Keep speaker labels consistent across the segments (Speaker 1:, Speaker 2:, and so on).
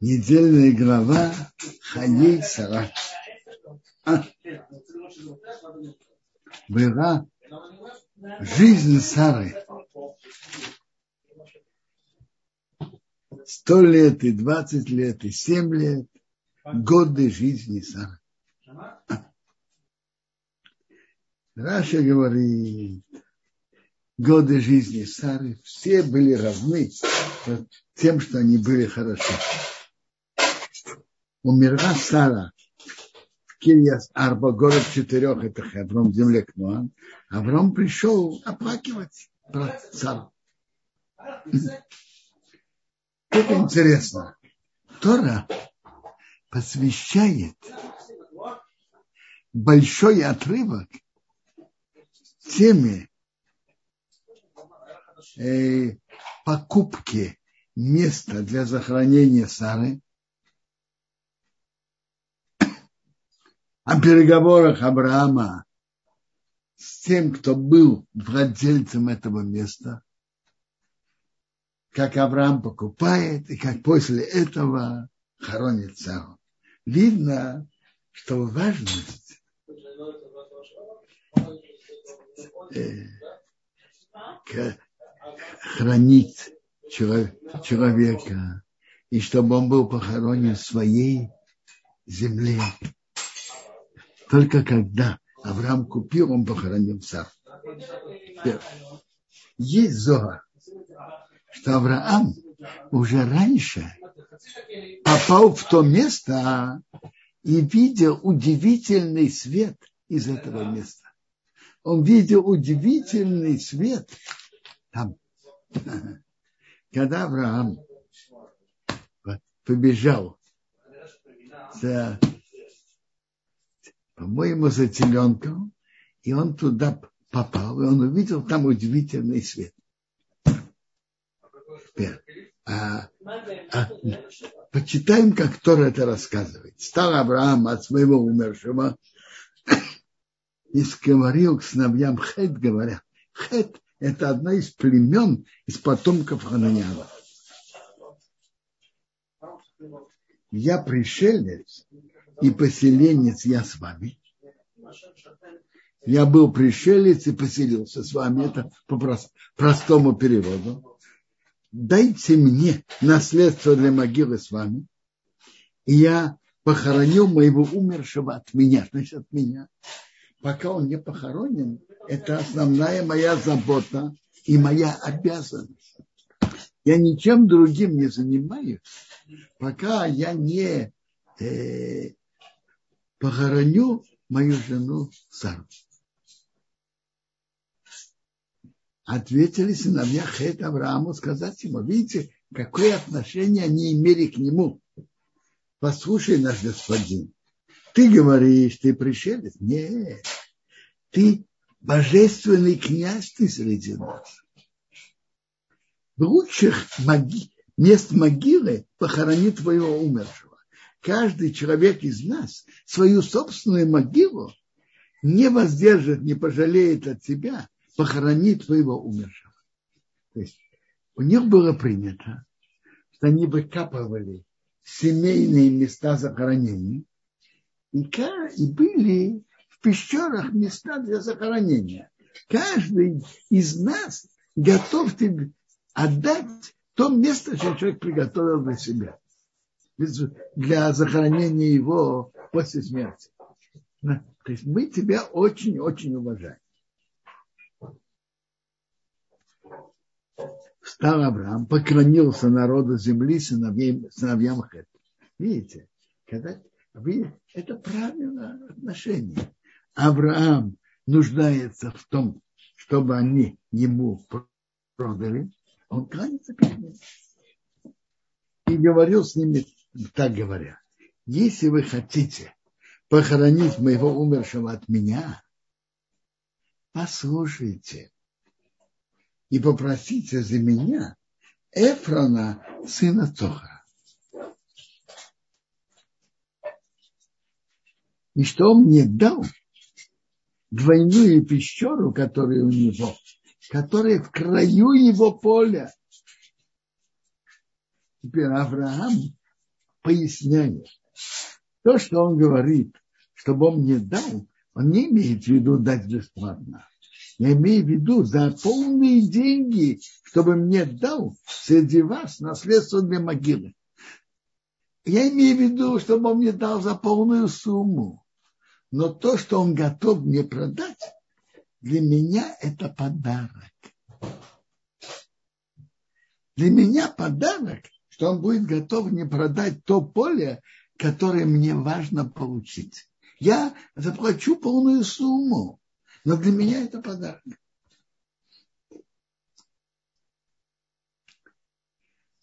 Speaker 1: Недельная глава Хаей Сара. А? Была жизнь Сары. Сто лет и двадцать лет и семь лет. Годы жизни Сары. Раша говорит, годы жизни Сары все были равны тем, что они были хороши. Умерла Сара в Кирьяс Арба, город четырех, это Хеврон, земле Кнуан. Авром пришел оплакивать про Сару. Это интересно. Тора посвящает большой отрывок теме э, покупки места для захоронения Сары, о переговорах Авраама с тем, кто был владельцем этого места, как Авраам покупает и как после этого хоронит Сару. Видно, что важность э, хранить человека, и чтобы он был похоронен в своей земле. Только когда Авраам купил, он похоронил сам. Есть Зоа, что Авраам уже раньше попал в то место и видел удивительный свет из этого места. Он видел удивительный свет там. Когда Авраам побежал по-моему, за теленком, и он туда попал, и он увидел там удивительный свет. А, а, почитаем, как Тора это рассказывает. Стал Авраам от своего умершего и говорил к сыновьям Хет, говоря, Хет – это одна из племен из потомков Хананяна. Я пришелец и поселенец я с вами. Я был пришелец и поселился с вами. Это по простому переводу. Дайте мне наследство для могилы с вами. И я похоронил моего умершего от меня, значит, от меня. Пока он не похоронен, это основная моя забота и моя обязанность. Я ничем другим не занимаюсь, пока я не э, похороню мою жену Сару. Ответили сыновья Хет Аврааму сказать ему, видите, какое отношение они имели к нему. Послушай, наш господин, ты говоришь, ты пришелец? Нет, ты божественный князь ты среди нас. В лучших моги... мест могилы похорони твоего умершего. Каждый человек из нас свою собственную могилу не воздержит, не пожалеет от тебя, похорони твоего умершего. То есть у них было принято, что они выкапывали семейные места захоронений и, и были в пещерах места для захоронения. Каждый из нас готов тебе отдать то место, что человек приготовил для себя, для захоронения его после смерти. То есть мы тебя очень-очень уважаем. Встал Авраам, поклонился народу земли сыновьям, сыновьям Хет. Видите, когда, это правильное отношение. Авраам нуждается в том, чтобы они ему продали, он кланяется перед ним. И говорил с ними, так говоря, если вы хотите похоронить моего умершего от меня, послушайте и попросите за меня Эфрона, сына Тоха. И что он мне дал, двойную пещеру, которая у него, которая в краю его поля. Теперь Авраам поясняет. То, что он говорит, чтобы он мне дал, он не имеет в виду дать бесплатно. Я имею в виду за полные деньги, чтобы мне дал среди вас наследство для могилы. Я имею в виду, чтобы он мне дал за полную сумму. Но то, что он готов мне продать, для меня это подарок. Для меня подарок, что он будет готов мне продать то поле, которое мне важно получить. Я заплачу полную сумму, но для меня это подарок.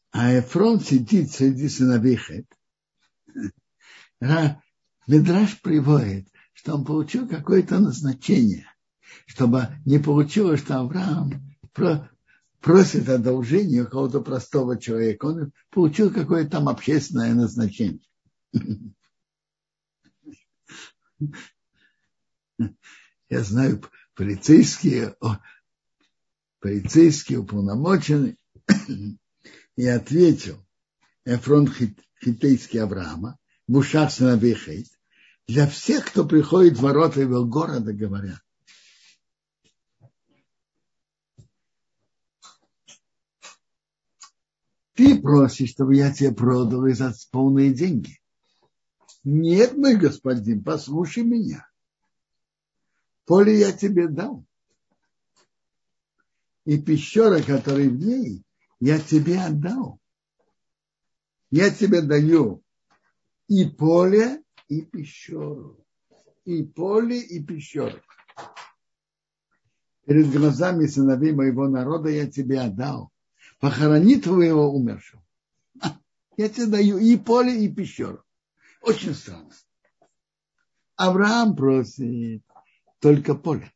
Speaker 1: А Эфрон сидит среди сыновей Хет. Медраж приводит, что он получил какое-то назначение, чтобы не получилось, что Авраам просит одолжения у кого-то простого человека. Он получил какое-то там общественное назначение. Я знаю, полицейские, полицейские уполномоченные, и ответил Эфрон Хитейский Авраама, сыновей Хейт, для всех, кто приходит в ворота его города, говорят, ты просишь, чтобы я тебе продал и за полные деньги. Нет, мой господин, послушай меня. Поле я тебе дал. И пещера, которая в ней, я тебе отдал. Я тебе даю и поле, и пещеру. И поле, и пещеру. Перед глазами сыновей моего народа я тебе отдал. Похорони твоего умершего. Я тебе даю и поле, и пещеру. Очень странно. Авраам просит только поле.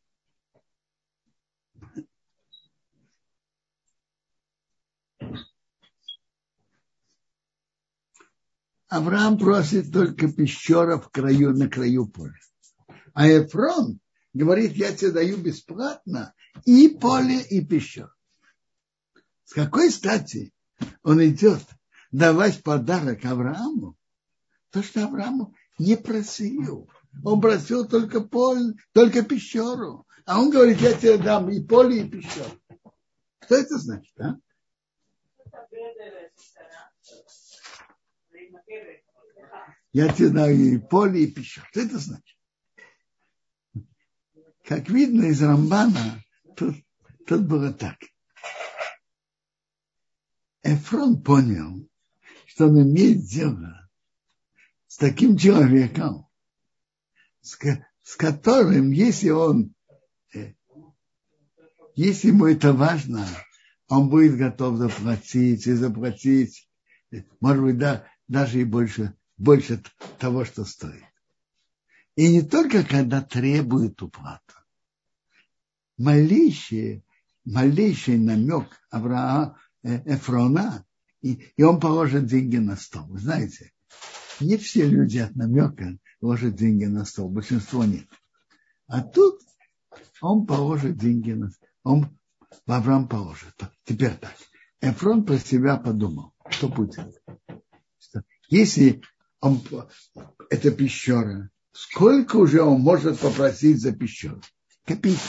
Speaker 1: Авраам просит только пещера в краю, на краю поля. А Эфрон говорит, я тебе даю бесплатно и поле, и пещеру. С какой стати он идет давать подарок Аврааму? То, что Аврааму не просил. Он просил только поле, только пещеру. А он говорит, я тебе дам и поле, и пещеру. Что это значит, а? Я тебе даю и поле, и пищу. Что это значит? Как видно из Рамбана, тут, тут было так. Эфрон понял, что он имеет дело с таким человеком, с, которым, если он, э, если ему это важно, он будет готов заплатить и заплатить, э, может быть, да, даже и больше, больше того, что стоит. И не только когда требует уплату. Малейший, малейший намек Авраама, Эфрона, и, и он положит деньги на стол. Вы знаете, не все люди от намека ложат деньги на стол, большинство нет. А тут он положит деньги на стол. Он Авраам положит. Теперь так. Эфрон про себя подумал, что будет. Если он, это пещера, сколько уже он может попросить за пещеру? Копейки.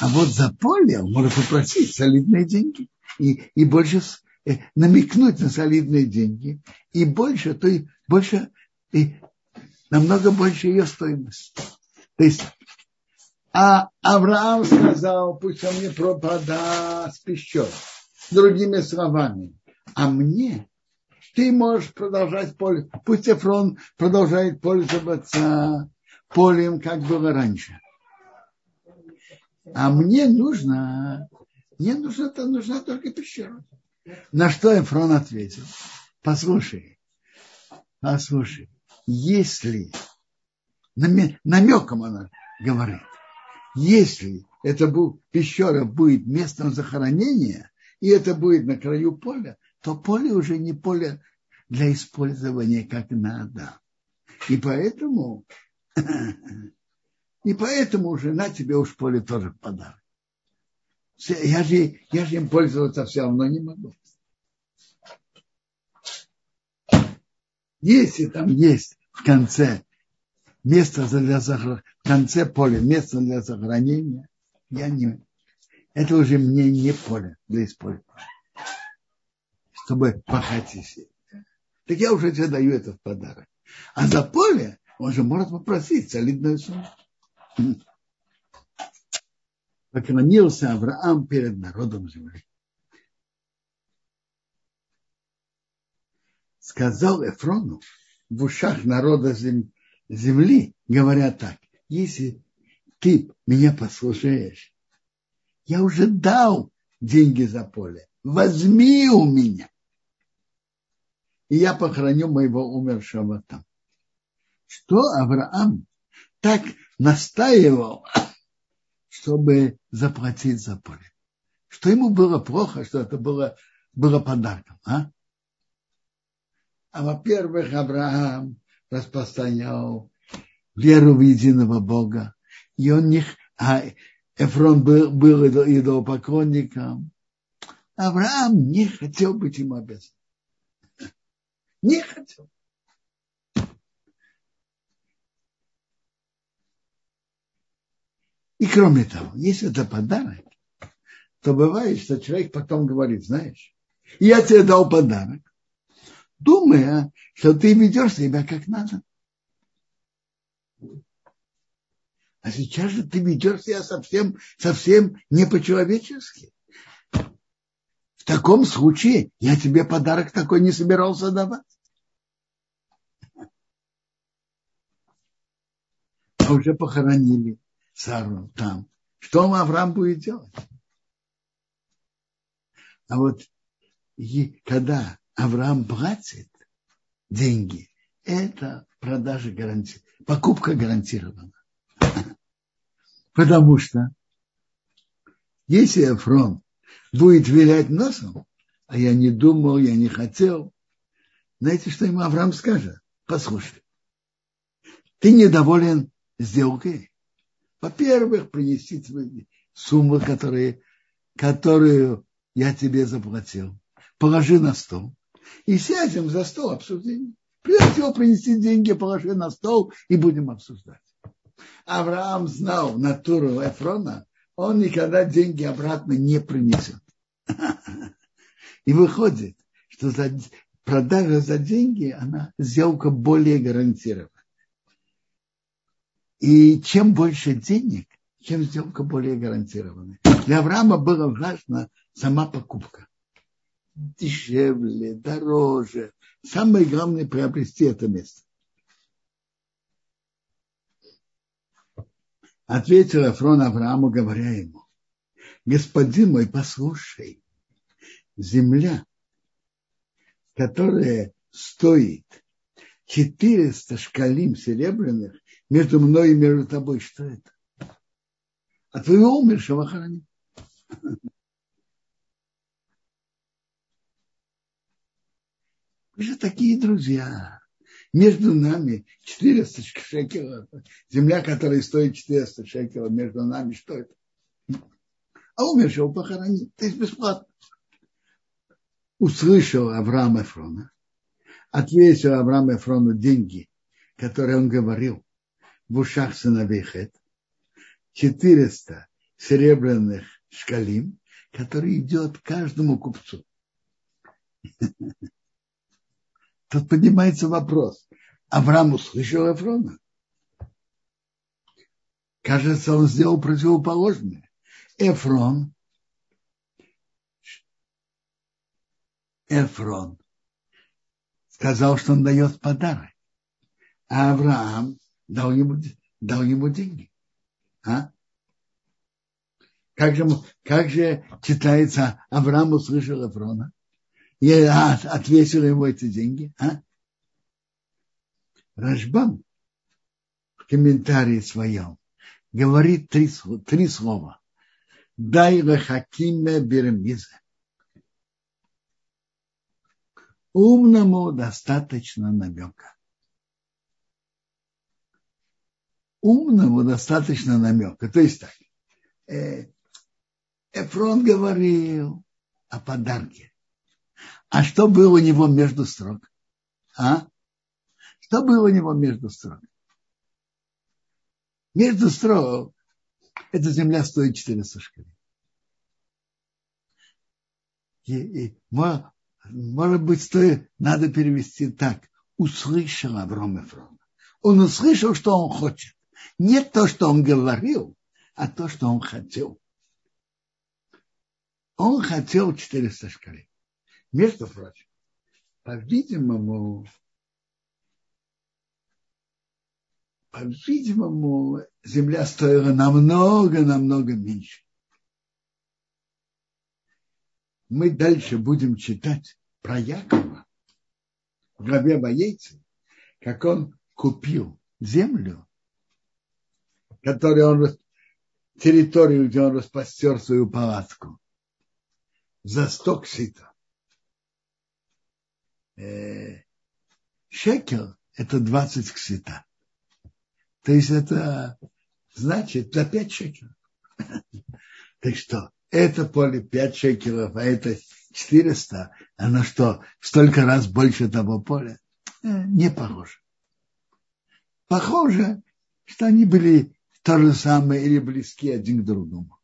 Speaker 1: А вот за поле он может попросить солидные деньги и, и больше э, намекнуть на солидные деньги и больше, то и больше, и намного больше ее стоимость. То есть, а Авраам сказал, пусть он мне продаст пещеру. Другими словами, а мне ты можешь продолжать пользоваться, пусть Эфрон продолжает пользоваться полем, как было раньше. А мне нужно, мне нужно, нужна только пещера. На что Эфрон ответил? Послушай, послушай, если намеком она говорит, если это будет, пещера будет местом захоронения, и это будет на краю поля, то поле уже не поле для использования как надо. И поэтому, и поэтому уже на тебе уж поле тоже в подарок. Я же, я же им пользоваться все равно не могу. Если там есть в конце место для в конце поля место для сохранения, я не, это уже мне не поле для использования, чтобы пахать и сеять. Так я уже тебе даю это в подарок. А за поле он же может попросить солидную сумму. Поклонился Авраам перед народом земли. Сказал Эфрону в ушах народа земли, говоря так, если ты меня послушаешь, я уже дал деньги за поле, возьми у меня. И я похороню моего умершего там. Что Авраам так настаивал, чтобы заплатить за поле? Что ему было плохо, что это было, было подарком, а? А во-первых, Авраам распространял веру в единого Бога. И он не... А Эфрон был, был идолопоклонником. Авраам не хотел быть ему обязан. Не хотел. И кроме того, если это подарок, то бывает, что человек потом говорит, знаешь, я тебе дал подарок, думая, что ты ведешь себя как надо. А сейчас же ты ведешь себя совсем, совсем не по-человечески. В таком случае я тебе подарок такой не собирался давать. А уже похоронили Сару там. Что Авраам будет делать? А вот и когда Авраам платит деньги, это продажа гарантирована, покупка гарантирована. Потому что если Эфрон будет вилять носом, а я не думал, я не хотел, знаете, что ему Авраам скажет? Послушай, ты недоволен сделкой? Во-первых, принести сумму, которые, которую я тебе заплатил. Положи на стол. И сядем за стол обсуждения. Прежде всего принести деньги, положи на стол и будем обсуждать. Авраам знал натуру Эфрона, он никогда деньги обратно не принесет. И выходит, что за, продажа за деньги, она сделка более гарантирована. И чем больше денег, тем сделка более гарантированная. Для Авраама было важно сама покупка. Дешевле, дороже. Самое главное приобрести это место. Ответил Афрон Аврааму, говоря ему, господин мой, послушай, земля, которая стоит 400 шкалим серебряных между мной и между тобой, что это? А твоего умершего храни. Мы же такие друзья между нами 400 шекелов, земля, которая стоит 400 шекелов, между нами что это? А умершего похоронить, то есть бесплатно. Услышал Авраам Эфрона, ответил Авраам Эфрону деньги, которые он говорил в ушах сыновей Хет, 400 серебряных шкалим, который идет каждому купцу. Тут поднимается вопрос. Авраам услышал Эфрона. Кажется, он сделал противоположное. Эфрон, Эфрон сказал, что он дает подарок. А Авраам дал ему, дал ему деньги. А? Как же, как же читается, Авраам услышал Эфрона? я ответил ему эти деньги. А? Рашбам в комментарии своем говорит три, три слова. Дай лахакиме бермизе. Умному достаточно намека. Умному достаточно намека. То есть так. Э, Эфрон говорил о подарке. А что было у него между строк? А? Что было у него между строк? Между строк эта земля стоит 400 шкалей. И, и, может быть, стоит, надо перевести так. Услышал Авром Эфрон. Он услышал, что он хочет. Не то, что он говорил, а то, что он хотел. Он хотел 400 шкалей. Между прочим, по-видимому, по-видимому, земля стоила намного-намного меньше. Мы дальше будем читать про Якова в главе Боейцы, как он купил землю, которую он, территорию, где он распостер свою палатку, за сто ксита. Э, шекел – это 20 ксита. То есть это значит за 5 шекелов. Так что это поле 5 шекелов, а это 400, оно что, столько раз больше того поля? Э, не похоже. Похоже, что они были то же самое или близки один к другому.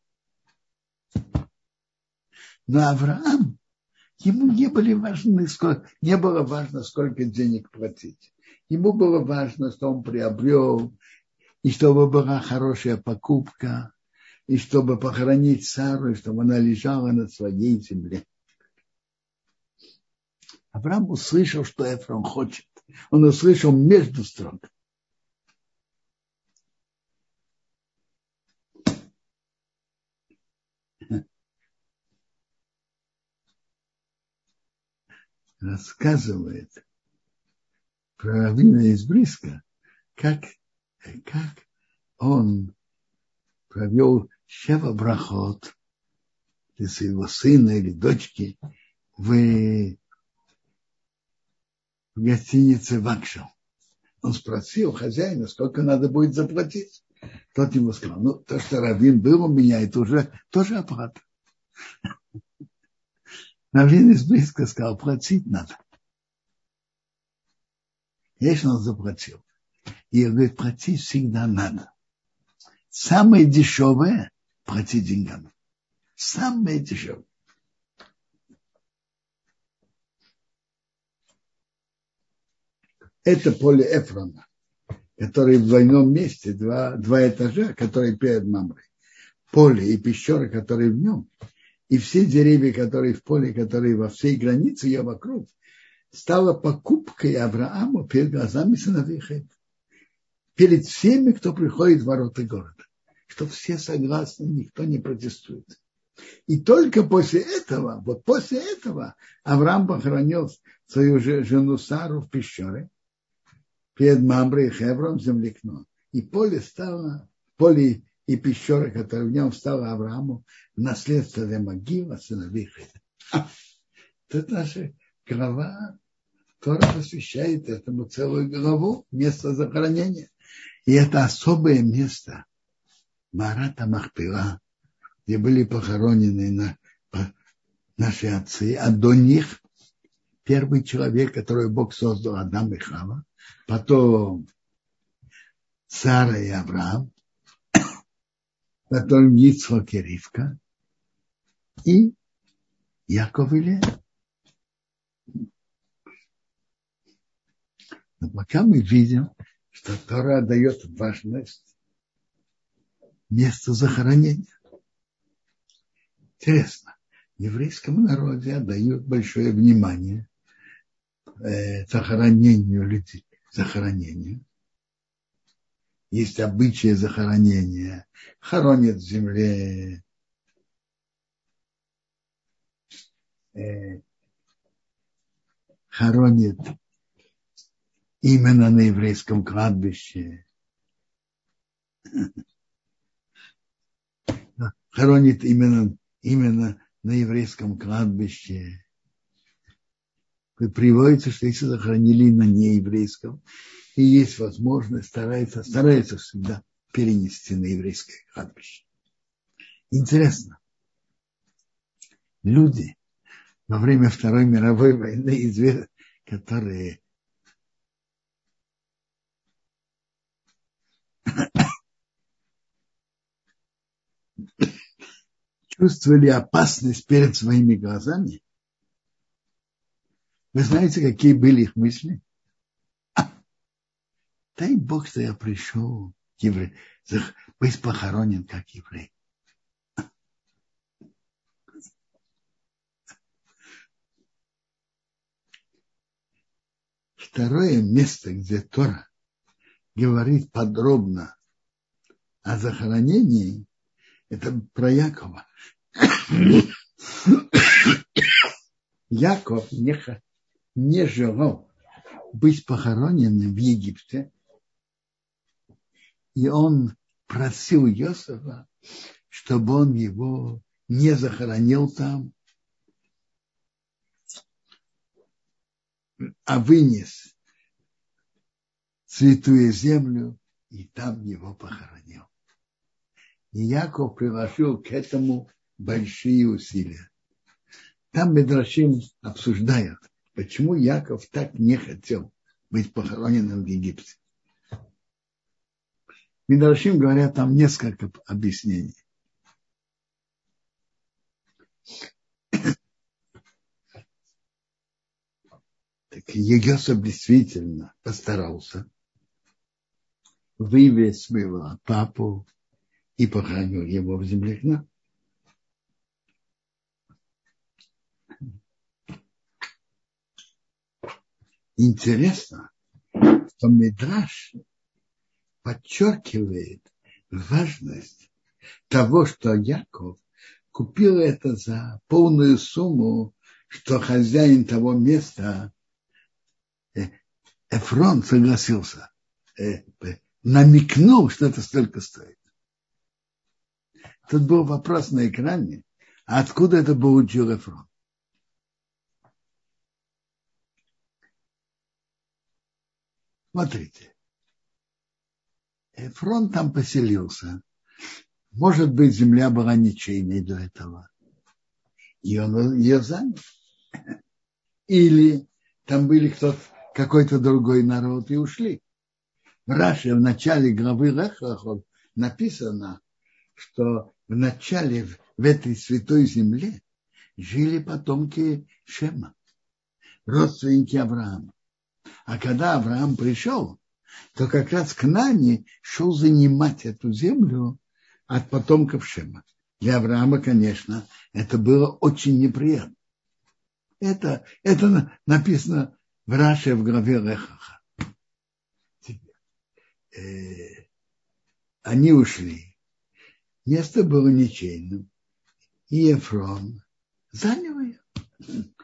Speaker 1: Но Авраам, ему не, были важны, не было важно, сколько денег платить. Ему было важно, что он приобрел, и чтобы была хорошая покупка, и чтобы похоронить Сару, и чтобы она лежала на своей земле. Авраам услышал, что Эфрон хочет. Он услышал между строк. Рассказывает про Равина из Бриска, как, как он провел Шева Брахот для своего сына или дочки в, в гостинице Вакшал. Он спросил хозяина, сколько надо будет заплатить. Тот ему сказал, ну, то, что Равин был у меня, это уже тоже оплата. Равин из близко сказал, платить надо. Если он заплатил. И он говорит, платить всегда надо. Самое дешевое – платить деньгами. Самое дешевое. Это поле Эфрона, который в двойном месте, два, два этажа, который перед Мамрой. Поле и пещера, которые в нем – и все деревья, которые в поле, которые во всей границе ее вокруг, стала покупкой Аврааму перед глазами сыновей. Перед всеми, кто приходит в ворота города. Что все согласны, никто не протестует. И только после этого, вот после этого Авраам похоронил свою жену Сару в пещере перед Мамрой и Хевром землекно. И поле стало, поле и пещера, которая в нем стала Аврааму в наследство для могила сыновей Хеда. Тут наша глава Тора посвящает этому целую главу, место захоронения. И это особое место Марата Махпила, где были похоронены на, по, наши отцы, а до них первый человек, который Бог создал, Адам и Хава, потом Сара и Авраам, потом Ицхок и Ривка, и Яков и. Но пока мы видим, что Тора дает важность месту захоронения. Интересно, еврейскому народе отдают большое внимание э, захоронению людей, захоронению есть обычаи захоронения, хоронят в земле э, хоронят именно на еврейском кладбище. Хоронит именно, именно на еврейском кладбище. Приводится, что если захоронили на нееврейском, и есть возможность, старается, старается всегда перенести на еврейское кладбище. Интересно, люди во время Второй мировой войны, которые чувствовали опасность перед своими глазами, вы знаете, какие были их мысли? Дай Бог, что я пришел еврей, быть похоронен как еврей. Второе место, где Тора говорит подробно о захоронении, это про Якова. Яков не, не желал быть похороненным в Египте, и он просил Иосифа, чтобы он его не захоронил там, а вынес святую землю и там его похоронил. И Яков приложил к этому большие усилия. Там Медрашим обсуждают, почему Яков так не хотел быть похороненным в Египте. Медрашим говорят там несколько объяснений. Так Егосов действительно постарался, вывез своего папу и похоронил его в земле Хна. Интересно, что Медраш подчеркивает важность того, что Яков купил это за полную сумму, что хозяин того места Эфрон согласился, э, намекнул, что это столько стоит. Тут был вопрос на экране, а откуда это получил Эфрон? Смотрите. Эфрон там поселился. Может быть, земля была ничейной до этого. И он ее занял. Или там были кто-то какой-то другой народ и ушли. В Раше в начале главы Лехлахот написано, что в начале в этой святой земле жили потомки Шема, родственники Авраама. А когда Авраам пришел, то как раз к шел занимать эту землю от потомков Шема. Для Авраама, конечно, это было очень неприятно. Это, это написано в Раше в главе Лехаха. Э, они ушли. Место было ничейным. И Ефрон занял ее.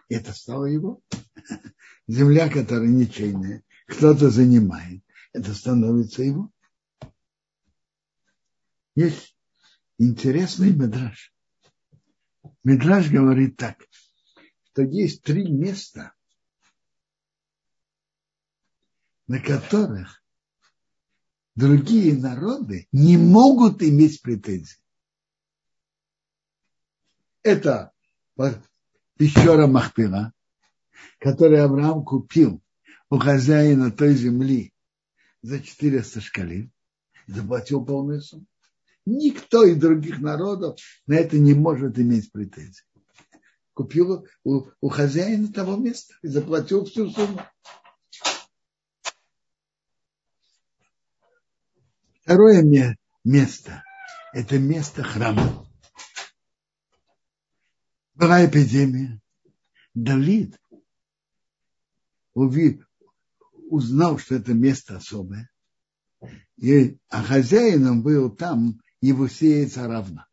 Speaker 1: Это стало его. Земля, которая ничейная, кто-то занимает. Это становится его. Есть интересный медраж. Медраж говорит так, что есть три места, на которых другие народы не могут иметь претензий. Это пещера Махпила, которую Авраам купил у хозяина той земли за 400 шкалин, заплатил полную сумму. Никто из других народов на это не может иметь претензий. Купил у, у хозяина того места и заплатил всю сумму. Второе место – это место храма. Была эпидемия. Давид узнал, что это место особое. И, а хозяином был там Евусеец равна.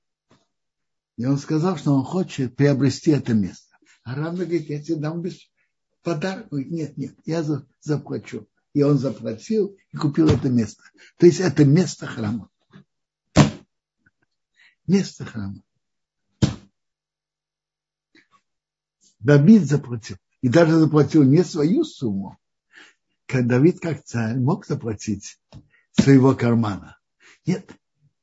Speaker 1: И он сказал, что он хочет приобрести это место. А равна говорит, я тебе дам без подарок. Говорит, нет, нет, я заплачу и он заплатил и купил это место. То есть это место храма. Место храма. Давид заплатил. И даже заплатил не свою сумму. Давид как царь мог заплатить своего кармана. Нет,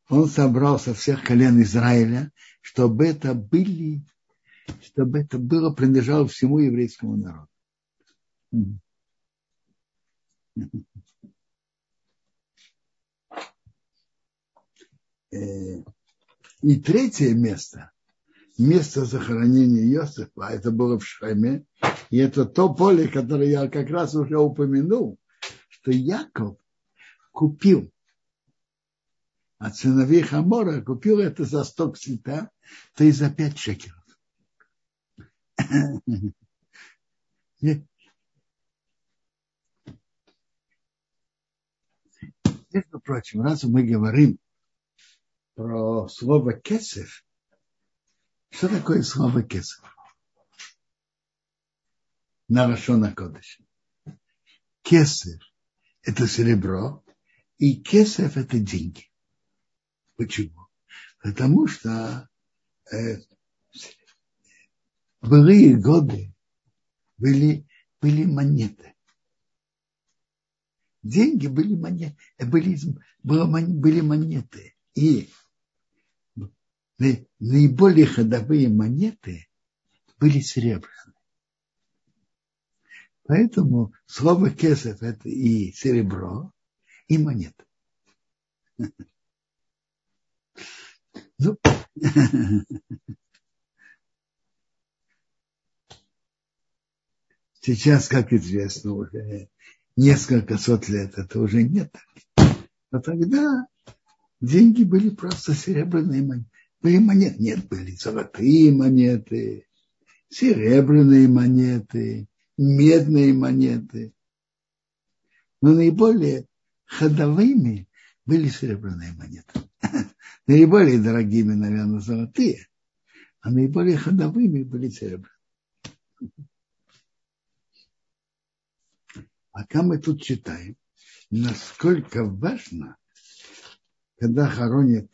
Speaker 1: он собрал со всех колен Израиля, чтобы это были, чтобы это было принадлежало всему еврейскому народу. Э, и третье место, место захоронения Иосифа, а это было в Шхеме, и это то поле, которое я как раз уже упомянул, что Яков купил от сыновей Хамора, купил это за сток цвета, то и за пять шекеров. Между прочим, раз мы говорим про слово кесев, что такое слово кесев? На Рашона Кодыш. Кесев – это серебро, и кесев – это деньги. Почему? Потому что э, былые годы были, были монеты. Деньги были монеты, были, были монеты. И наиболее ходовые монеты были серебряные. Поэтому слово кесов это и серебро, и монета. Ну, сейчас, как известно, уже несколько сот лет это уже нет. Но тогда деньги были просто серебряные монеты. Были монеты, нет, были золотые монеты, серебряные монеты, медные монеты. Но наиболее ходовыми были серебряные монеты. Наиболее дорогими, наверное, золотые, а наиболее ходовыми были серебряные. Пока мы тут читаем, насколько важно, когда хоронят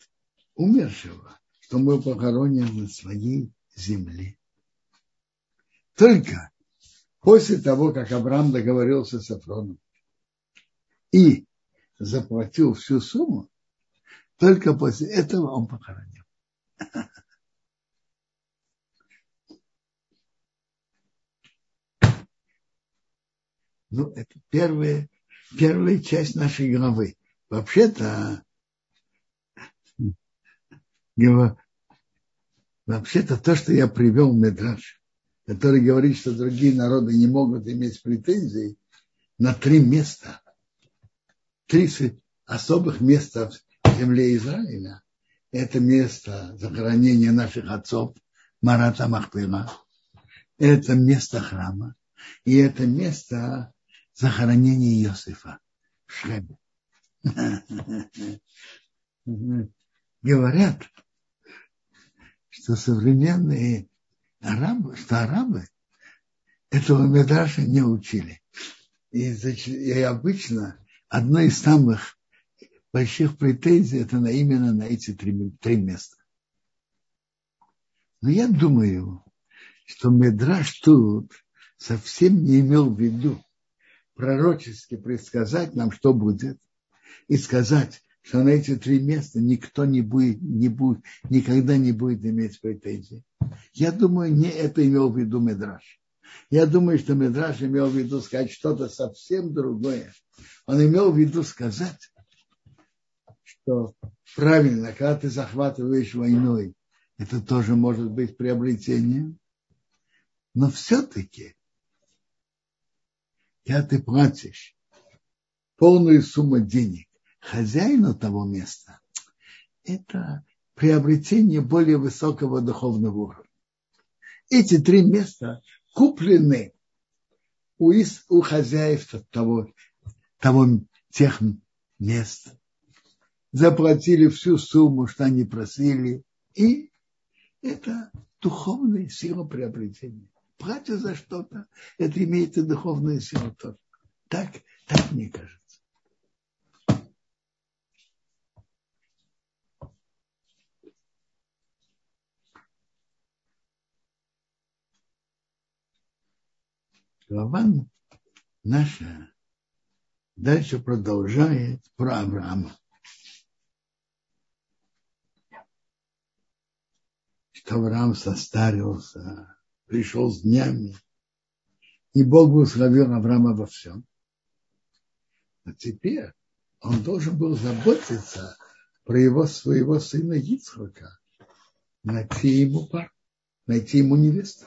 Speaker 1: умершего, что мы похороним на своей земле. Только после того, как Авраам договорился с Афроном и заплатил всю сумму, только после этого он похоронил. Ну, это первая, первая часть нашей главы. Вообще-то, вообще-то то, что я привел Медраж, который говорит, что другие народы не могут иметь претензий на три места, три особых места в земле Израиля. Это место захоронения наших отцов, Марата Махпила. Это место храма. И это место захоронения Иосифа в Шхеме. Говорят, что современные арабы, что арабы этого Медраша не учили. И, и обычно одно из самых больших претензий это на, именно на эти три, три места. Но я думаю, что Медраш тут совсем не имел в виду пророчески предсказать нам, что будет, и сказать, что на эти три места никто не будет, не будет, никогда не будет иметь претензий. Я думаю, не это имел в виду Медраж. Я думаю, что Медраж имел в виду сказать что-то совсем другое. Он имел в виду сказать, что правильно, когда ты захватываешь войной, это тоже может быть приобретением. Но все-таки когда ты платишь полную сумму денег хозяину того места, это приобретение более высокого духовного уровня. Эти три места куплены у, из, у хозяев того, того, тех мест. Заплатили всю сумму, что они просили, и это духовная сила приобретения платят за что-то, это имеет и духовную силу тоже. Так, так мне кажется. Глава наша дальше продолжает про Авраама. Что Авраам состарился, пришел с днями, и Бог благословил Авраама во всем. А теперь он должен был заботиться про его своего сына Ицхака найти ему пар, найти ему невесту.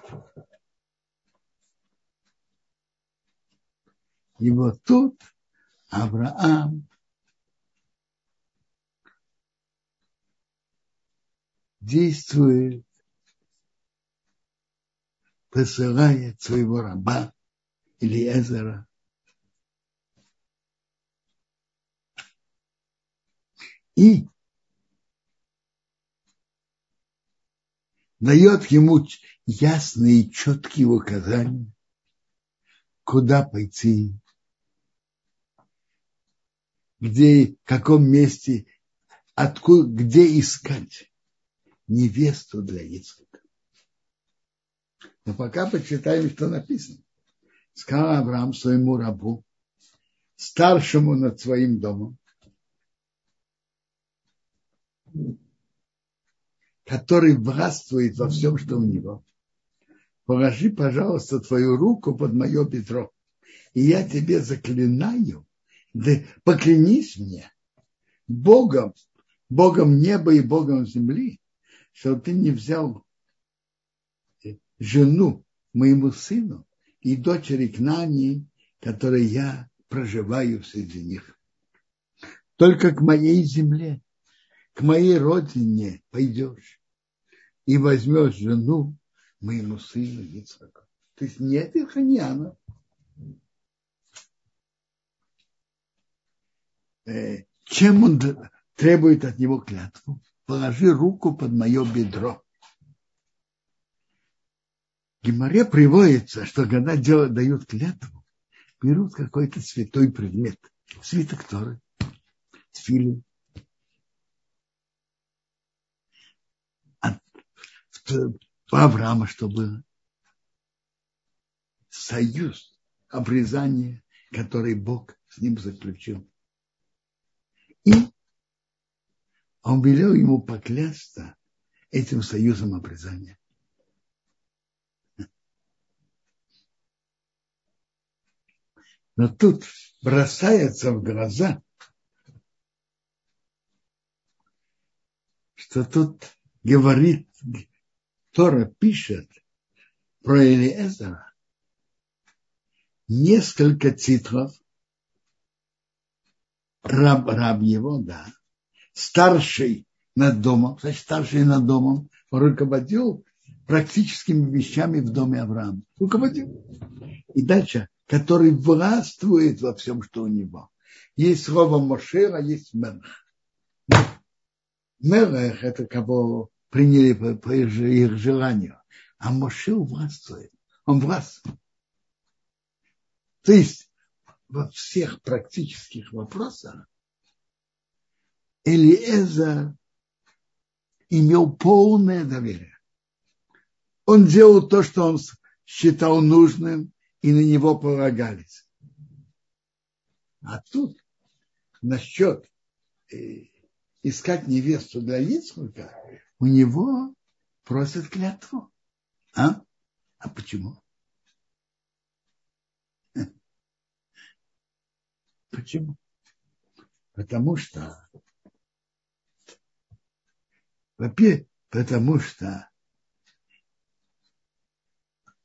Speaker 1: И вот тут Авраам действует, посылает своего раба или Эзера и дает ему ясные и четкие указания, куда пойти, где, в каком месте, откуда, где искать невесту для Ицхака. Но пока почитаем, что написано. Сказал Авраам своему рабу, старшему над своим домом, который властвует во всем, что у него. Положи, пожалуйста, твою руку под мое бедро, и я тебе заклинаю, да поклянись мне Богом, Богом неба и Богом земли, что ты не взял жену моему сыну и дочери к Нани, которой я проживаю среди них. Только к моей земле к моей родине пойдешь и возьмешь жену моему сыну Ицхаку. То есть нет Иханьяна. Чем он требует от него клятву? Положи руку под мое бедро. Гимаре приводится, что когда делают, дают клятву, берут какой-то святой предмет. Свиток Торы, тфилин, по Авраама, что было? Союз, обрезание, который Бог с ним заключил. И он велел ему поклясться этим союзом обрезания. Но тут бросается в глаза, что тут говорит Тора пишет про Элиезера несколько титров, раб, раб его, да, старший над домом, значит, старший над домом, руководил практическими вещами в доме Авраама. Руководил. И дальше, который властвует во всем, что у него. Есть слово Мошера, есть Мелах. Мелах – это кого приняли по, по их, желанию. А Моше властвует. Он властвует. То есть во всех практических вопросах Элиеза имел полное доверие. Он делал то, что он считал нужным, и на него полагались. А тут насчет э, искать невесту для Ицхака, у него просят клятву. А? А почему? Почему? Потому что во-первых, потому что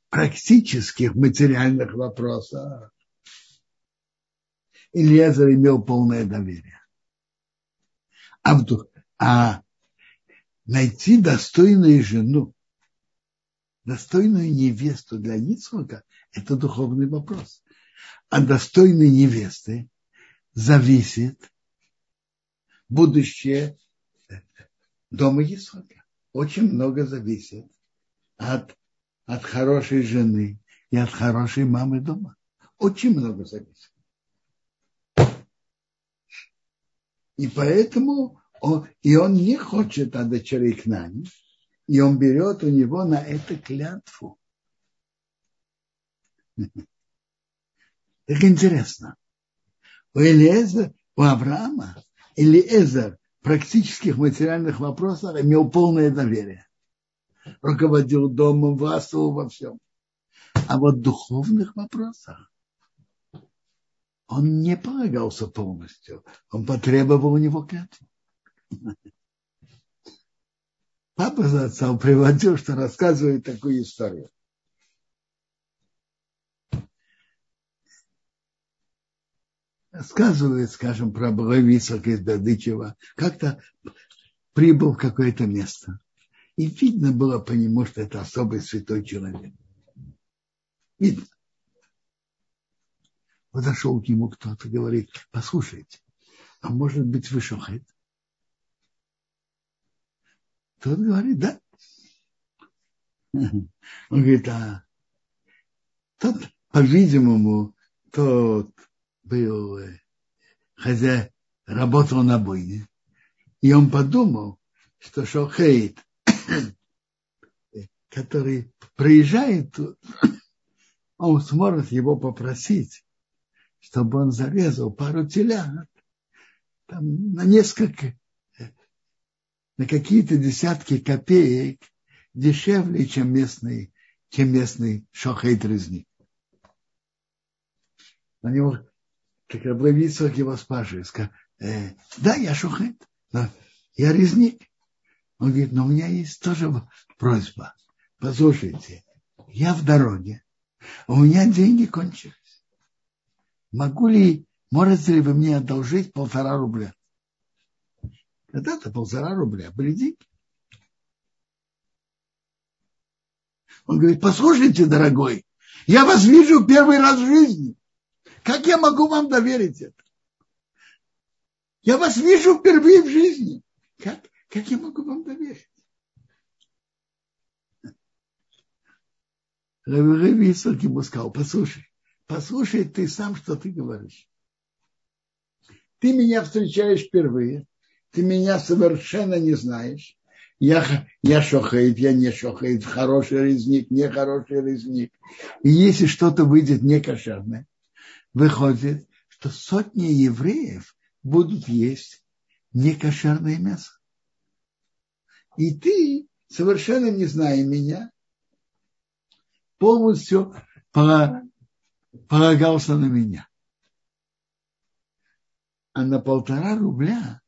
Speaker 1: практических материальных вопросах Ильязар имел полное доверие. А, в, а найти достойную жену, достойную невесту для Ницхака – это духовный вопрос. А достойной невесты зависит будущее дома Исхака. Очень много зависит от, от хорошей жены и от хорошей мамы дома. Очень много зависит. И поэтому он, и он не хочет от дочерей к нам, и он берет у него на это клятву. Так интересно. У Элиеза, у Авраама, Элиезер в практических материальных вопросах имел полное доверие. Руководил домом, властвовал во всем. А вот в духовных вопросах он не полагался полностью. Он потребовал у него клятву. Папа за отцом приводил, что рассказывает такую историю. Рассказывает, скажем, про Благовицах из Дадычева. Как-то прибыл в какое-то место. И видно было по нему, что это особый святой человек. Видно. Подошел к нему кто-то, говорит, послушайте, а может быть вы шохет? Тот говорит, да. Он говорит, а тот, по-видимому, тот был э, хозяин, работал на бойне. И он подумал, что Шохейт, который приезжает тут, он сможет его попросить, чтобы он зарезал пару телят там, на несколько, на какие-то десятки копеек дешевле, чем местный, чем местный шохейт-резник. На него, как Рабловицах его спрашивает, сказал, э, да, я шохейт, но я резник. Он говорит, но у меня есть тоже просьба. Послушайте, я в дороге, у меня деньги кончились. Могу ли, можете ли вы мне одолжить полтора рубля? Когда-то полтора рубля были деньги. Он говорит, послушайте, дорогой, я вас вижу первый раз в жизни. Как я могу вам доверить это? Я вас вижу впервые в жизни. Как, как я могу вам доверить? Раби Исаак ему сказал, послушай, послушай ты сам, что ты говоришь. Ты меня встречаешь впервые, ты меня совершенно не знаешь. Я, я шохает, я не шохает, хороший резник, нехороший резник. И если что-то выйдет некошерное, выходит, что сотни евреев будут есть некошерное мясо. И ты, совершенно не зная меня, полностью полагался на меня. А на полтора рубля,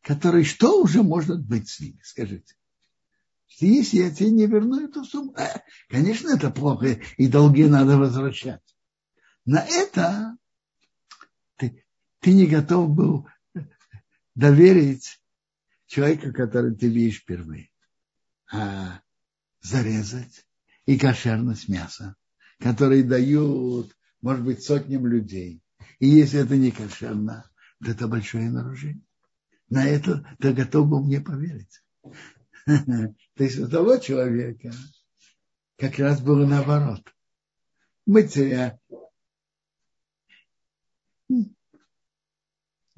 Speaker 1: который что уже может быть с ними, скажите? Если я тебе не верну эту сумму, э, конечно, это плохо, и долги надо возвращать. На это ты, ты не готов был доверить человека, который ты видишь впервые, а зарезать и кошерность мяса, которые дают, может быть, сотням людей. И если это не кошерно, то это большое нарушение. На это ты готов был мне поверить. То есть у того человека как раз было наоборот. Матеря в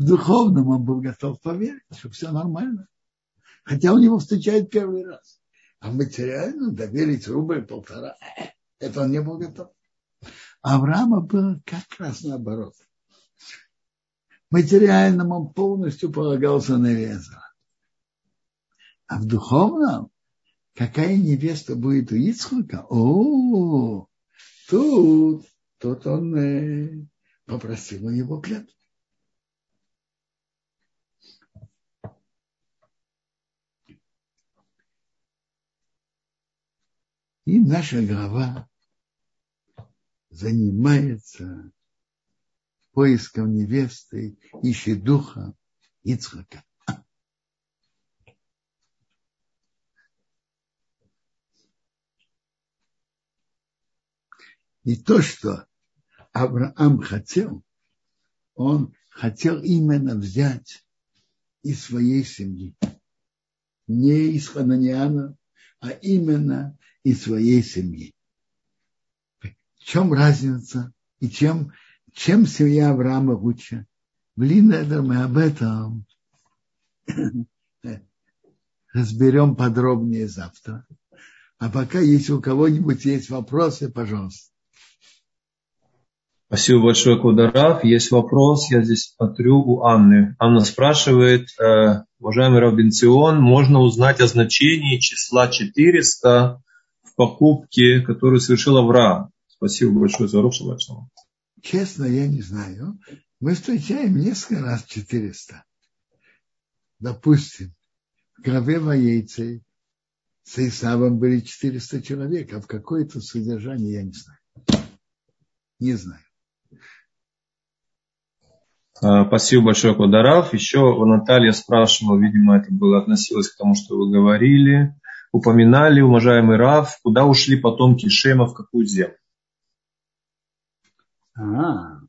Speaker 1: духовном он был готов поверить, что все нормально. Хотя у него встречает первый раз. А материально доверить рубль полтора, это он не был готов. Авраама было как раз наоборот. Материальном он полностью полагался на Везра. А в духовном, какая невеста будет у Ицхака? О, тут, тут он э, попросил у него клятву. И наша глава занимается поиском невесты, ищет духа Ицхака. И то, что Авраам хотел, он хотел именно взять из своей семьи. Не из Хананиана, а именно из своей семьи. В чем разница и чем, чем семья Авраама лучше? Блин, это мы об этом разберем подробнее завтра. А пока, если у кого-нибудь есть вопросы, пожалуйста.
Speaker 2: Спасибо большое, Кударав. Есть вопрос, я здесь смотрю у Анны. Анна спрашивает, э, уважаемый Равбинцион, можно узнать о значении числа 400 покупки, которую совершил Авраам. Спасибо большое за урок,
Speaker 1: Честно, я не знаю. Мы встречаем несколько раз 400. допустим, в главе воейцы с Исавом были 400 человек, а в какое-то содержание я не знаю. Не знаю.
Speaker 2: А, спасибо большое, Квадарав. Еще Наталья спрашивала, видимо, это было относилось к тому, что вы говорили. Упоминали, уважаемый Рав, куда ушли потомки Шема, в какую землю?
Speaker 1: А,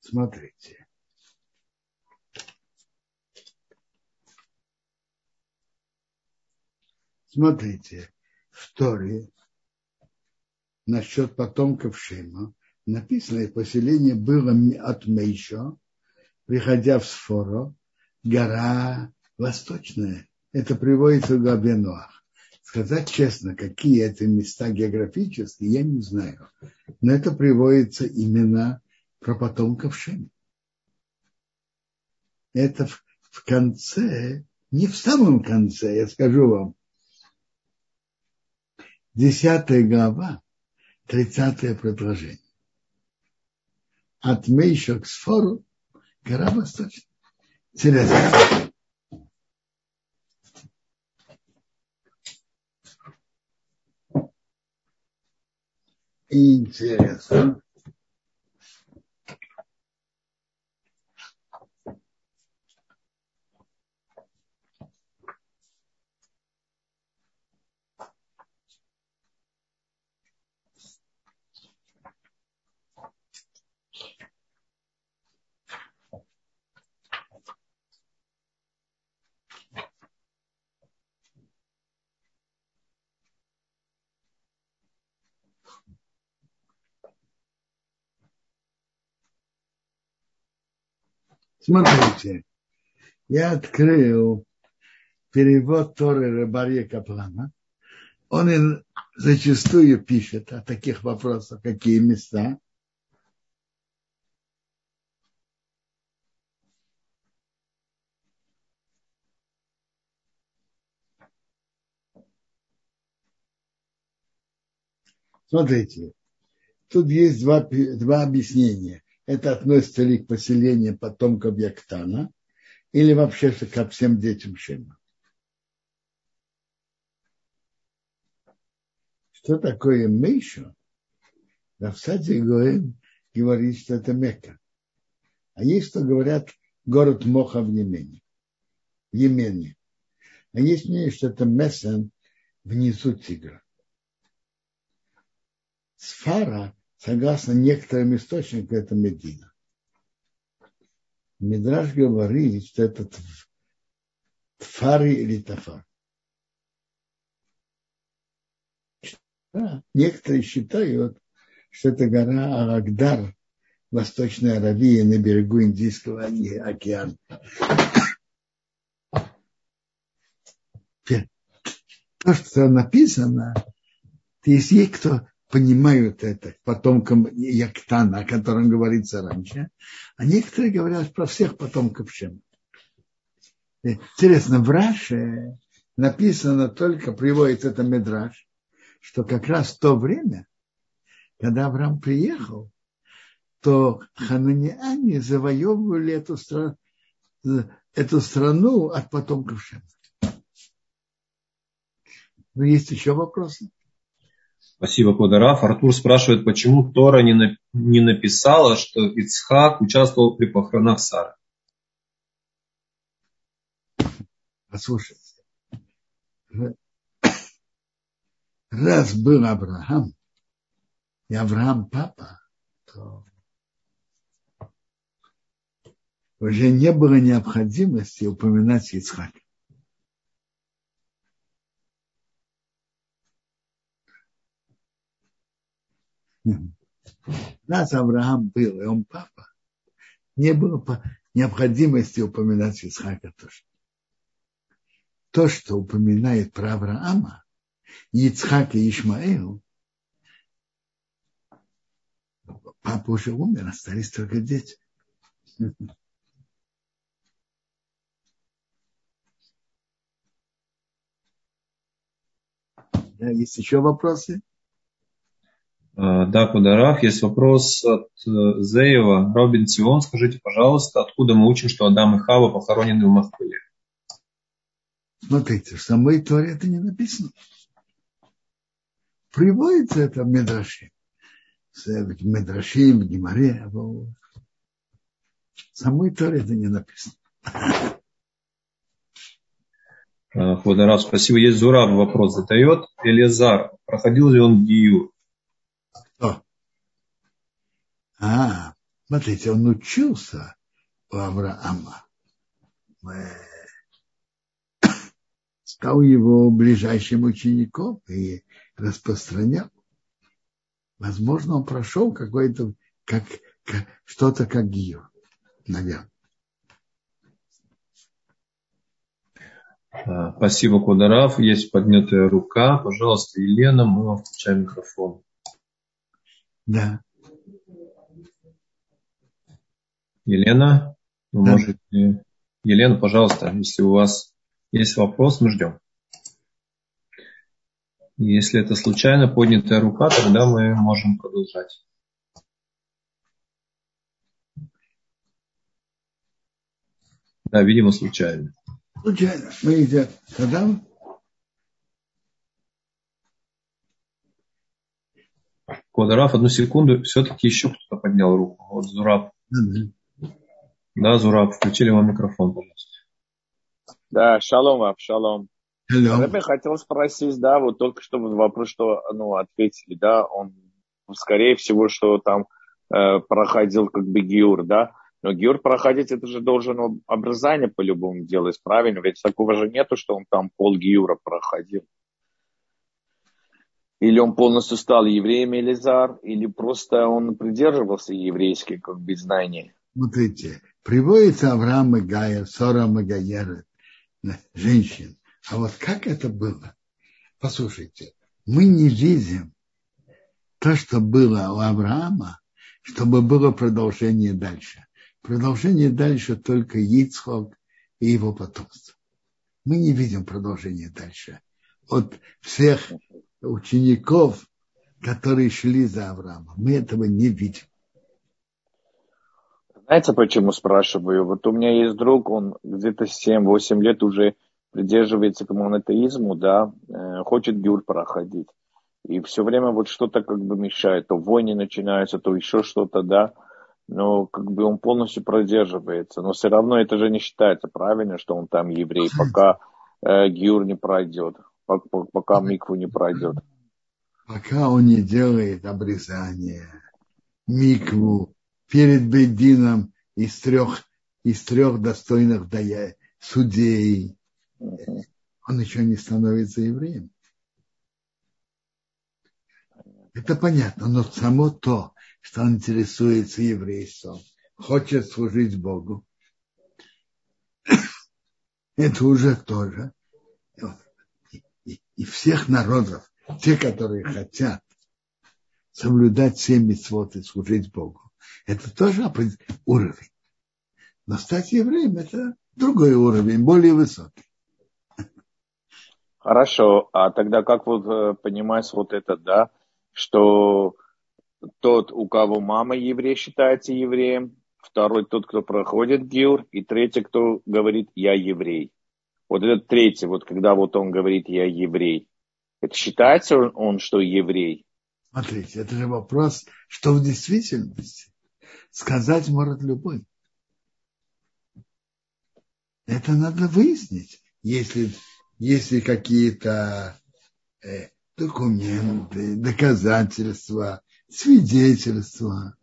Speaker 1: Смотрите. Смотрите, в Торе насчет потомков Шема написано, и поселение было от Мейшо, приходя в Сфоро, гора восточная. Это приводится в главе Ноах. Сказать честно, какие это места географические, я не знаю. Но это приводится именно про потомков Шема. Это в, в конце, не в самом конце, я скажу вам, десятая глава, тридцатое предложение. От Мейша к Сфору, гора восточная. Интересно. Интересно. Смотрите, я открыл перевод Торы Рыбарье Каплана. Он зачастую пишет о таких вопросах, какие места. Смотрите, тут есть два, два объяснения это относится ли к поселению потомков Яктана, или вообще ко всем детям Шема. Что такое Мейша? Рафсади говорит, говорит, что это Мекка. А есть, кто говорят, город Моха в Йемене. В Йемене. А есть мнение, что это Месен внизу Тигра. Сфара согласно некоторым источникам, это Медина. Мидраш говорит, что это Тфари или Тафар. Некоторые считают, что это гора Арагдар, Восточная Аравия на берегу Индийского океана. То, что написано, есть кто понимают это потомкам Яктана, о котором говорится раньше, а некоторые говорят про всех потомков Шема. Интересно, в Раше написано только, приводится это Медраж, что как раз в то время, когда Авраам приехал, то хананиане завоевывали эту страну, эту страну от потомков Шема. Но есть еще вопросы?
Speaker 2: Спасибо, Квадараф. Артур спрашивает, почему Тора не, на, не написала, что Ицхак участвовал при похоронах Сары.
Speaker 1: Послушайте, раз был Авраам, и Авраам папа, то уже не было необходимости упоминать Ицхака. Нас Авраам был, и он папа. Не было необходимости упоминать Исхака тоже. То, что упоминает про Авраама, Ицхак и Ишмаэл, папа уже умер, остались только дети. Есть еще вопросы?
Speaker 2: Да, Кударав, есть вопрос от э, Зеева. Робин Сион, скажите, пожалуйста, откуда мы учим, что Адам и Хава похоронены в Махпыле?
Speaker 1: Смотрите, в самой Торе это не написано. Приводится это в Медраше. В Медраше, в Гимаре. В самой Торе это не написано.
Speaker 2: Хвадарав, спасибо. Есть Зураб вопрос задает. Элизар, проходил ли он Гию?
Speaker 1: Кто? А, смотрите, он учился у Авраама. Стал его ближайшим учеником и распространял. Возможно, он прошел какой-то, как, как, что-то как Гию, наверное.
Speaker 2: А, спасибо, Кударав. Есть поднятая рука. Пожалуйста, Елена, мы вам включаем микрофон.
Speaker 1: Да.
Speaker 2: Елена, вы да. можете... Елена, пожалуйста, если у вас есть вопрос, мы ждем. Если это случайно поднятая рука, тогда мы можем продолжать. Да, видимо, случайно.
Speaker 1: Случайно. Мы идем. Когда?
Speaker 2: Квадраф, одну секунду, все-таки еще кто-то поднял руку. Вот Зураб. Mm-hmm. Да, Зураб, включили вам микрофон, пожалуйста.
Speaker 3: Да, шалом вам, шалом.
Speaker 1: Hello.
Speaker 3: Я бы хотел спросить, да, вот только что вопрос, что, ну, ответили, да, он, скорее всего, что там э, проходил как бы Гиур, да, но Гиур проходить, это же должен образование по-любому делать, правильно? Ведь такого же нету, что он там пол Гиура проходил. Или он полностью стал евреем Элизар, или просто он придерживался еврейских как бы знаний.
Speaker 1: Смотрите, приводится Авраам и Гая, Сора Магаера, женщин. А вот как это было? Послушайте, мы не видим то, что было у Авраама, чтобы было продолжение дальше. Продолжение дальше только Ицхок и его потомство. Мы не видим продолжения дальше. От всех учеников, которые шли за Авраамом. Мы этого не видим.
Speaker 3: Знаете, почему спрашиваю? Вот у меня есть друг, он где-то 7-8 лет уже придерживается к монотеизму, да, э, хочет гюр проходить. И все время вот что-то как бы мешает. То войны начинаются, то еще что-то, да но как бы он полностью продерживается. Но все равно это же не считается правильно, что он там еврей, пока э, Гиур не пройдет, пока, Микву не пройдет.
Speaker 1: Пока он не делает обрезание, Микву перед Бедином из трех, из трех достойных дая, судей, он еще не становится евреем. Это понятно, но само то, что он интересуется еврейством, хочет служить Богу. Это уже тоже. И всех народов, те, которые хотят соблюдать все митцвот и служить Богу, это тоже уровень. Но стать евреем – это другой уровень, более высокий.
Speaker 3: Хорошо, а тогда как вот э, понимать вот это, да, что тот, у кого мама еврей, считается евреем, второй тот, кто проходит гиур, и третий, кто говорит «я еврей». Вот этот третий, вот когда вот он говорит «я еврей», это считается он, что еврей?
Speaker 1: Смотрите, это же вопрос, что в действительности сказать может любой. Это надо выяснить, если, если какие-то э, документы, доказательства, свидетельства.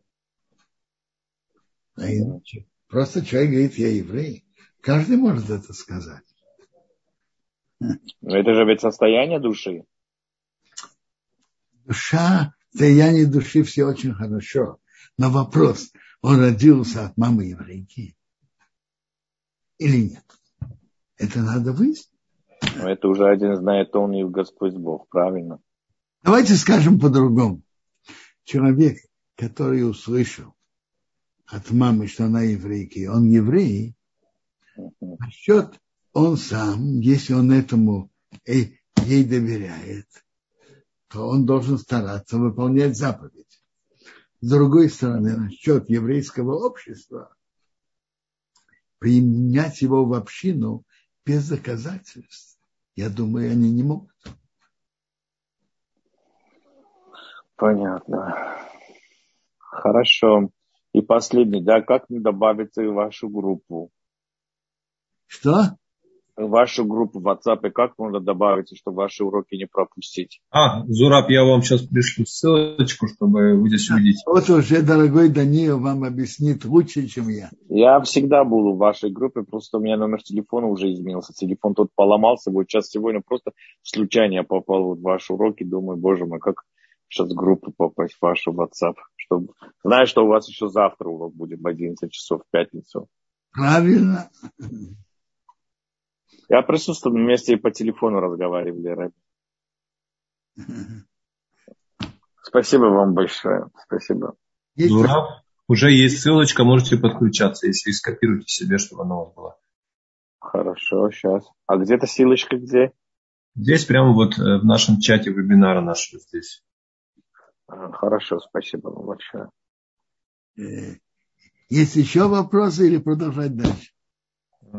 Speaker 1: А иначе просто человек говорит, я еврей. Каждый может это сказать.
Speaker 3: Это же ведь состояние души.
Speaker 1: Душа, состояние души все очень хорошо. Но вопрос, он родился от мамы еврейки или нет? Это надо выяснить.
Speaker 3: Но это уже один знает он и Господь Бог, правильно?
Speaker 1: Давайте скажем по-другому человек, который услышал от мамы, что она еврейка, он еврей, насчет он сам, если он этому ей доверяет, то он должен стараться выполнять заповедь. С другой стороны, насчет еврейского общества, применять его в общину без доказательств, я думаю, они не могут.
Speaker 3: Понятно. Хорошо. И последний, да, как мне добавиться в вашу группу?
Speaker 1: Что?
Speaker 3: Вашу группу в WhatsApp, как можно добавить, чтобы ваши уроки не пропустить?
Speaker 2: А, Зураб, я вам сейчас пришлю ссылочку, чтобы вы здесь увидите.
Speaker 1: Вот уже, дорогой Даниил, вам объяснит лучше, чем я.
Speaker 3: Я всегда был в вашей группе, просто у меня номер телефона уже изменился. Телефон тот поломался, вот сейчас сегодня просто случайно я попал в ваши уроки, думаю, боже мой, как сейчас в группу попасть в вашу WhatsApp. Чтобы... Знаю, что у вас еще завтра урок будет в 11 часов в пятницу.
Speaker 1: Правильно.
Speaker 3: Я присутствовал вместе и по телефону разговаривали. Ради. Спасибо вам большое. Спасибо.
Speaker 2: Зураб, уже есть ссылочка, можете подключаться, если скопируете себе, чтобы она у вас была.
Speaker 3: Хорошо, сейчас. А где-то ссылочка где?
Speaker 2: Здесь прямо вот э, в нашем чате вебинара нашего здесь.
Speaker 3: Хорошо, спасибо вам большое.
Speaker 1: Э, есть еще вопросы или продолжать дальше?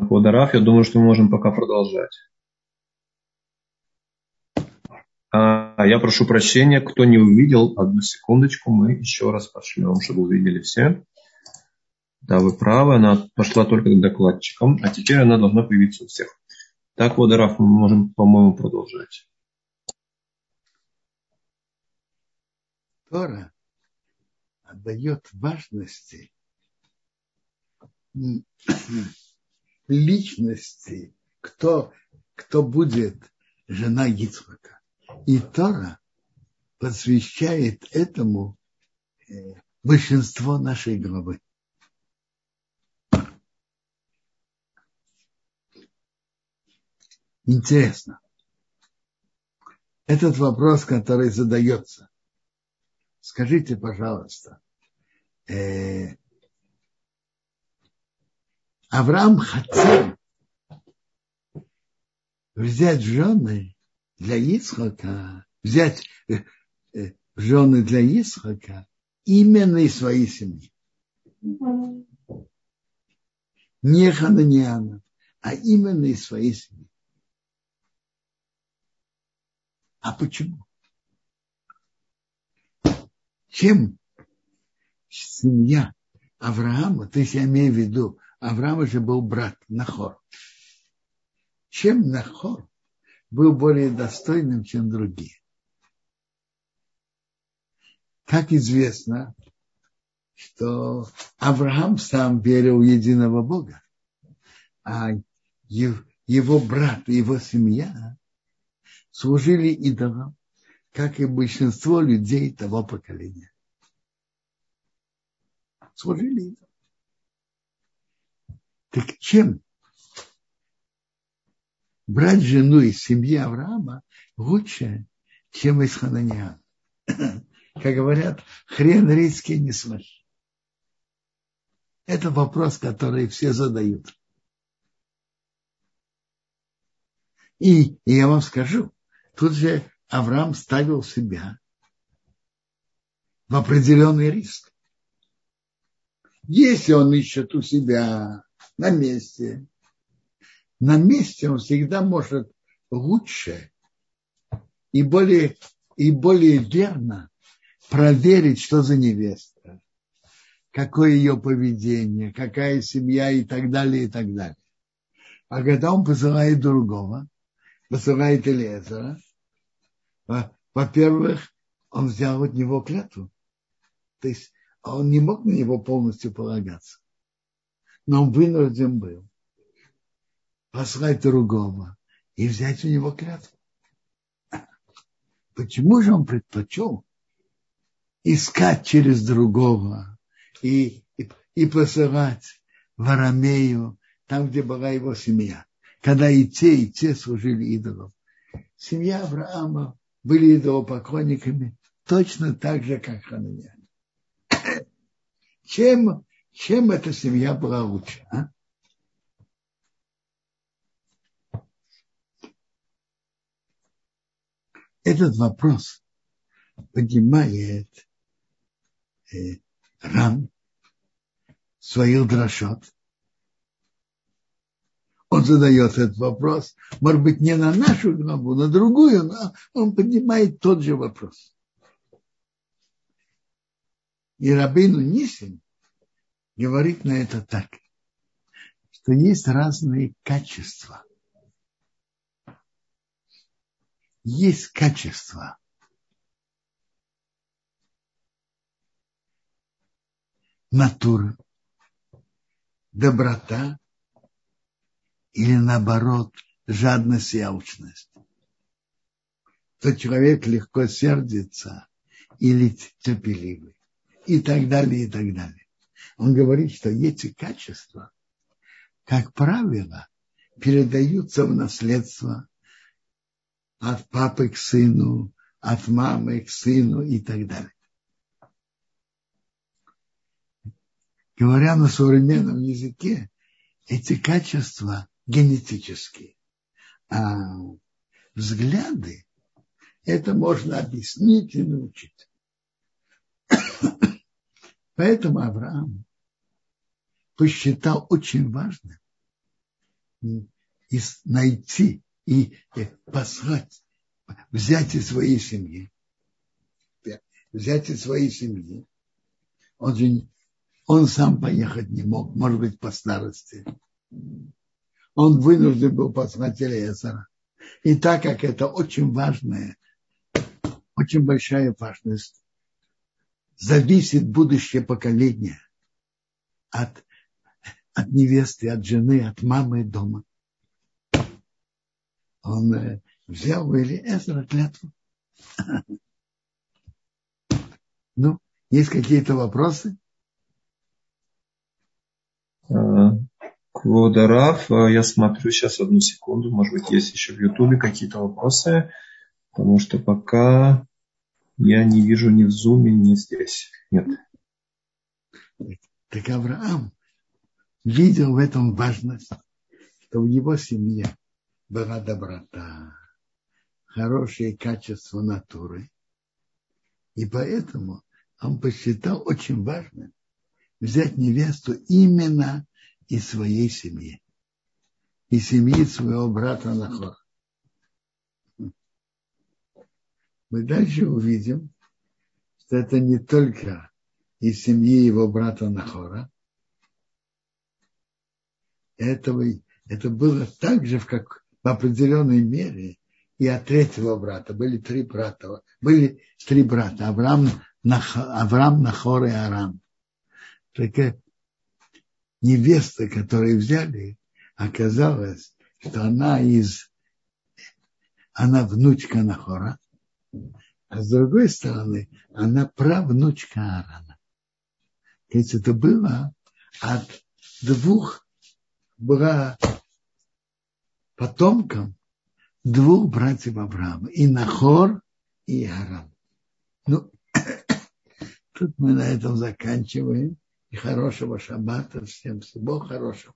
Speaker 2: Подарав, я думаю, что мы можем пока продолжать. А, я прошу прощения, кто не увидел, одну секундочку, мы еще раз пошлем, чтобы увидели все. Да, вы правы, она пошла только к докладчикам, а теперь она должна появиться у всех. Так, Водорав, мы можем, по-моему, продолжать.
Speaker 1: Тора отдает важности личности, кто, кто будет жена Ицхака. И Тора посвящает этому э, большинство нашей главы. Интересно. Этот вопрос, который задается. Скажите, пожалуйста, э, Авраам хотел взять жены для Исхака, взять э, э, жены для Исхака именно из своей семьи. Не Хананиана, а именно из своей семьи. А почему? Чем семья Авраама, то есть я имею в виду Авраам же был брат Нахор. Чем Нахор был более достойным, чем другие? Как известно, что Авраам сам верил в единого Бога, а его брат и его семья служили идолам, как и большинство людей того поколения. Служили идолам. Так чем брать жену из семьи Авраама лучше, чем из Хананиана? Как говорят, хрен риски не слышь. Это вопрос, который все задают. И, и я вам скажу, тут же Авраам ставил себя в определенный риск. Если он ищет у себя на месте. На месте он всегда может лучше и более, и более верно проверить, что за невеста, какое ее поведение, какая семья и так далее, и так далее. А когда он посылает другого, посылает Элезера, во-первых, он взял от него клятву. То есть он не мог на него полностью полагаться но он вынужден был послать другого и взять у него клятву. Почему же он предпочел искать через другого и, и, и посылать в Арамею, там, где была его семья, когда и те, и те служили идолам. Семья Авраама были идолопоклонниками точно так же, как хананяне. Чем чем эта семья была лучше? А? Этот вопрос поднимает э, ран своих дрошот. Он задает этот вопрос, может быть, не на нашу главу, на другую, но он поднимает тот же вопрос. И Рабину Нисин говорит на это так, что есть разные качества. Есть качества, натуры, доброта или наоборот жадность и алчность. То человек легко сердится или терпеливый и так далее, и так далее. Он говорит, что эти качества, как правило, передаются в наследство от папы к сыну, от мамы к сыну и так далее. Говоря на современном языке, эти качества генетические. А взгляды, это можно объяснить и научить. Поэтому Авраам посчитал очень важным найти и послать, взять из своей семьи, взять из своей семьи. Он же он сам поехать не мог, может быть, по старости. Он вынужден был послать Элиезера. И так как это очень важное, очень большая важность, зависит будущее поколение от, от невесты, от жены, от мамы дома. Он э, взял у Элиезера клятву. Ну, есть какие-то вопросы?
Speaker 2: Кводарав, я смотрю сейчас одну секунду, может быть, есть еще в Ютубе какие-то вопросы, потому что пока я не вижу ни в Зуме, ни здесь. Нет.
Speaker 1: Так Авраам видел в этом важность, что в его семье была доброта, хорошие качества натуры. И поэтому он посчитал очень важным взять невесту именно из своей семьи, из семьи своего брата Нахора. Мы дальше увидим, что это не только из семьи его брата Нахора, этого, это было так же, как в определенной мере и от третьего брата. Были три брата. Были три брата. Авраам, Нах, Авраам Нахор и Арам. Только невеста, которую взяли, оказалось, что она из она внучка Нахора, а с другой стороны, она правнучка Аарона. То есть это было от двух, была потомком двух братьев Авраама, и Нахор, и Аарон. Ну, тут мы на этом заканчиваем и хорошего шаббата всем. Всего хорошего.